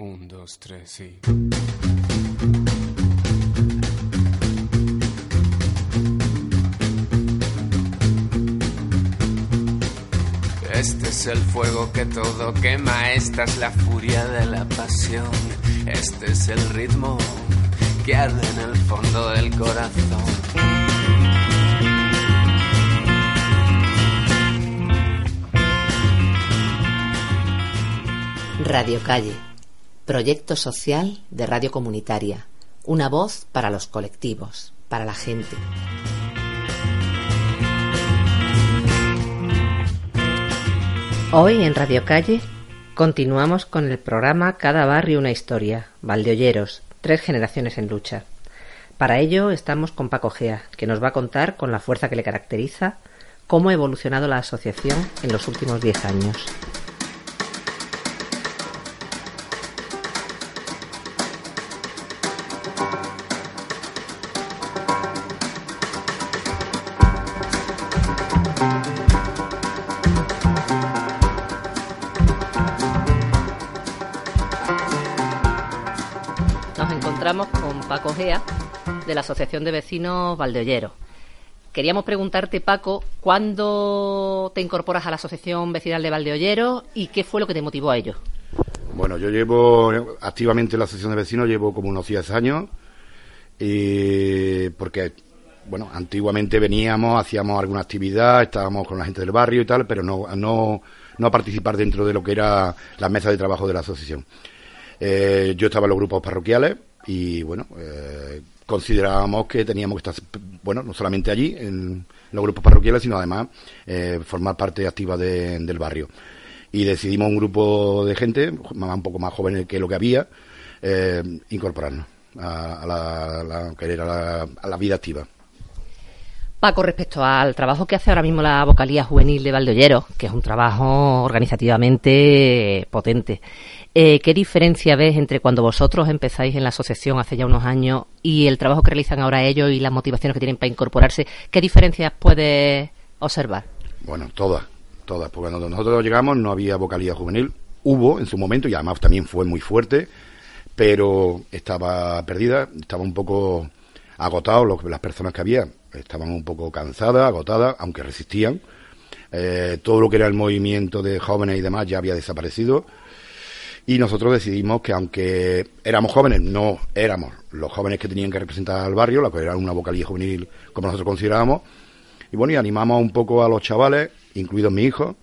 Un, dos, tres, sí. Este es el fuego que todo quema, esta es la furia de la pasión, este es el ritmo que arde en el fondo del corazón. Radio Calle, proyecto social de radio comunitaria, una voz para los colectivos, para la gente. Hoy en Radio Calle continuamos con el programa Cada barrio una historia, Valdeolleros, tres generaciones en lucha. Para ello estamos con Paco Gea, que nos va a contar con la fuerza que le caracteriza cómo ha evolucionado la asociación en los últimos diez años. Encontramos con Paco Gea, de la Asociación de Vecinos Valdeolleros. Queríamos preguntarte, Paco, ¿cuándo te incorporas a la Asociación Vecinal de Valdeolleros y qué fue lo que te motivó a ello? Bueno, yo llevo activamente en la Asociación de Vecinos, llevo como unos 10 años, y porque, bueno, antiguamente veníamos, hacíamos alguna actividad, estábamos con la gente del barrio y tal, pero no, no, no a participar dentro de lo que era la mesa de trabajo de la asociación. Eh, yo estaba en los grupos parroquiales y, bueno, eh, considerábamos que teníamos que estar, bueno, no solamente allí, en los grupos parroquiales, sino además eh, formar parte activa de- del barrio. Y decidimos un grupo de gente, un poco más jóvenes que lo que había, eh, incorporarnos a, la- a la vida activa. Paco, respecto al trabajo que hace ahora mismo la vocalía juvenil de Valdeolleros, que es un trabajo organizativamente potente, eh, ¿qué diferencia ves entre cuando vosotros empezáis en la asociación hace ya unos años y el trabajo que realizan ahora ellos y las motivaciones que tienen para incorporarse? ¿Qué diferencias puedes observar? Bueno, todas, todas, porque cuando nosotros llegamos no había vocalía juvenil, hubo en su momento y además también fue muy fuerte, pero estaba perdida, estaba un poco agotado los- las personas que había, estaban un poco cansadas, agotadas, aunque resistían. Eh, todo lo que era el movimiento de jóvenes y demás ya había desaparecido. Y nosotros decidimos que aunque éramos jóvenes, no éramos los jóvenes que tenían que representar al barrio, la que era una vocalía juvenil como nosotros considerábamos. Y bueno, y animamos un poco a los chavales, incluidos mis hijos,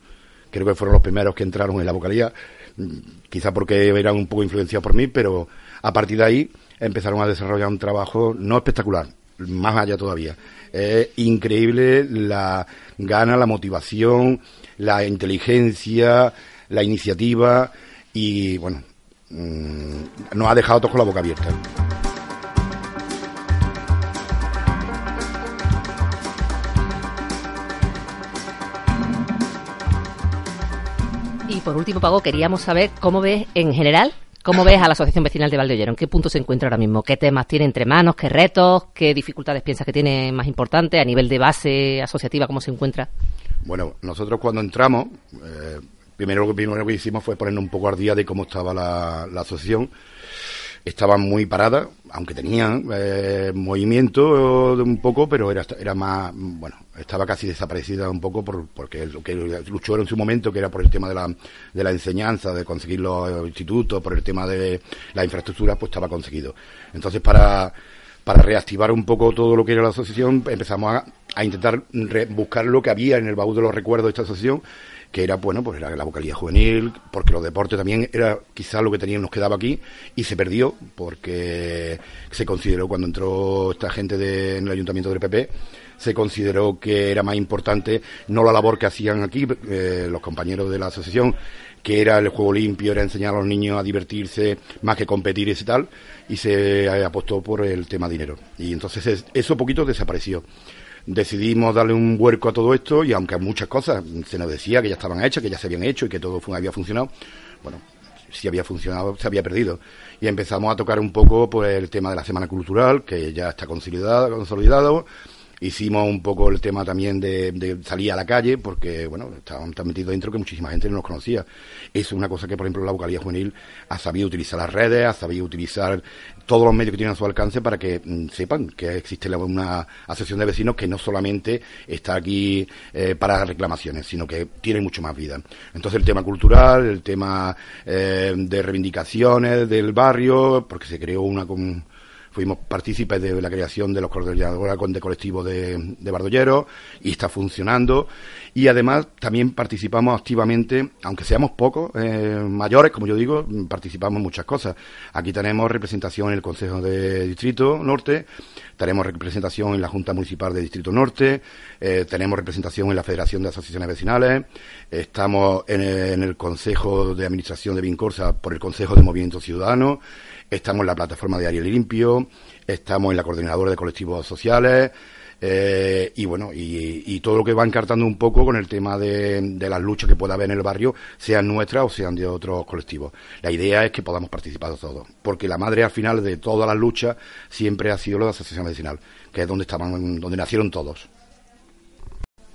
creo que fueron los primeros que entraron en la vocalía, mm, quizá porque eran un poco influenciados por mí, pero a partir de ahí empezaron a desarrollar un trabajo no espectacular, más allá todavía. Es increíble la gana, la motivación, la inteligencia, la iniciativa y bueno, mm, nos ha dejado todos con la boca abierta. Y por último, Paco, queríamos saber cómo ves en general, cómo ves a la Asociación Vecinal de Valdeollero, en qué punto se encuentra ahora mismo, qué temas tiene entre manos, qué retos, qué dificultades piensas que tiene más importantes a nivel de base asociativa, cómo se encuentra. Bueno, nosotros cuando entramos, eh, primero lo que primero que hicimos fue ponernos un poco al día de cómo estaba la asociación. Estaba muy parada, aunque tenían eh, movimiento de un poco, pero era, era más, bueno, estaba casi desaparecida un poco por, porque lo que luchó en su momento, que era por el tema de la, de la enseñanza, de conseguir los institutos, por el tema de la infraestructura, pues estaba conseguido. Entonces, para, para reactivar un poco todo lo que era la asociación, empezamos a, a intentar buscar lo que había en el baúl de los recuerdos de esta asociación, que era, bueno, pues era la vocalía juvenil, porque los deportes también era quizás lo que teníamos nos quedaba aquí, y se perdió, porque se consideró cuando entró esta gente de- en el ayuntamiento del PP, se consideró que era más importante no la labor que hacían aquí eh, los compañeros de la asociación, que era el juego limpio, era enseñar a los niños a divertirse más que competir y tal, y se apostó por el tema dinero. Y entonces eso poquito desapareció decidimos darle un huerco a todo esto y aunque muchas cosas se nos decía que ya estaban hechas, que ya se habían hecho y que todo había funcionado, bueno, si había funcionado, se había perdido. Y empezamos a tocar un poco pues, el tema de la Semana Cultural, que ya está consolidado, consolidado Hicimos un poco el tema también de, salir a la calle, porque, bueno, estábamos tan metidos dentro que muchísima gente no nos conocía. Es una cosa que, por ejemplo, la vocalía juvenil ha sabido utilizar las redes, ha sabido utilizar todos los medios que tienen a su alcance para que mm, sepan que existe una asociación de vecinos que no solamente está aquí eh, para reclamaciones, sino que tiene mucho más vida. Entonces, el tema cultural, el tema eh, de reivindicaciones del barrio, porque se creó una... Con, fuimos partícipes de la creación de los coordinadores de colectivo de, de Bardolleros y está funcionando. Y además también participamos activamente, aunque seamos pocos, eh, mayores, como yo digo, participamos en muchas cosas. Aquí tenemos representación en el Consejo de Distrito Norte, tenemos representación en la Junta Municipal de Distrito Norte, eh, tenemos representación en la Federación de Asociaciones Vecinales, estamos en en el Consejo de Administración de Vincorsa por el Consejo de Movimiento Ciudadano, estamos en la plataforma de Ariel Limpio, estamos en la coordinadora de colectivos sociales, eh, y bueno, y, todo lo que va encartando un poco con el tema de, de, las luchas que pueda haber en el barrio, sean nuestras o sean de otros colectivos. La idea es que podamos participar todos, porque la madre al final de todas las luchas siempre ha sido la asociación vecinal, que es donde estaban, donde nacieron todos.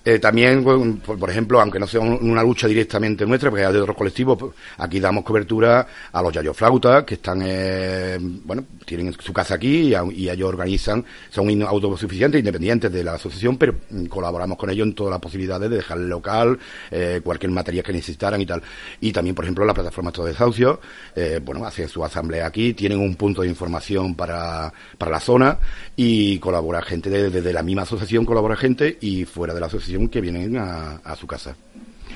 Eh, también, por, ejemplo, aunque no sea una lucha directamente nuestra, porque hay de otros colectivos, pues, aquí damos cobertura a los yayoflautas, que están, eh, bueno, tienen su casa aquí y, ellos organizan, son autosuficientes, independientes de la asociación, pero mm, colaboramos con ellos en todas las posibilidades de dejar el local, eh, cualquier material que necesitaran y tal. Y también, por ejemplo, la plataforma de desahucio, eh, bueno, hacen su asamblea aquí, tienen un punto de información para, para la zona y colabora gente desde la misma asociación, colabora gente y fuera de la asociación que vienen a, su casa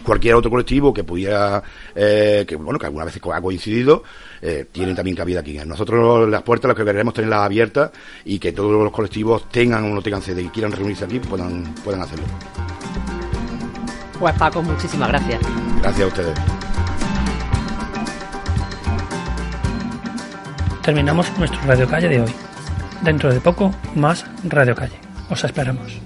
cualquier otro colectivo que pudiera, eh, que bueno, que alguna vez ha coincidido, eh, tienen también cabida aquí. Nosotros las puertas las que queremos tenerlas abiertas y que todos los colectivos tengan o no tengan sede y quieran reunirse aquí, puedan, puedan hacerlo. Pues Paco, muchísimas gracias. Gracias a ustedes. Terminamos nuestro Radio Calle de hoy. Dentro de poco, más Radio Calle. Os esperamos.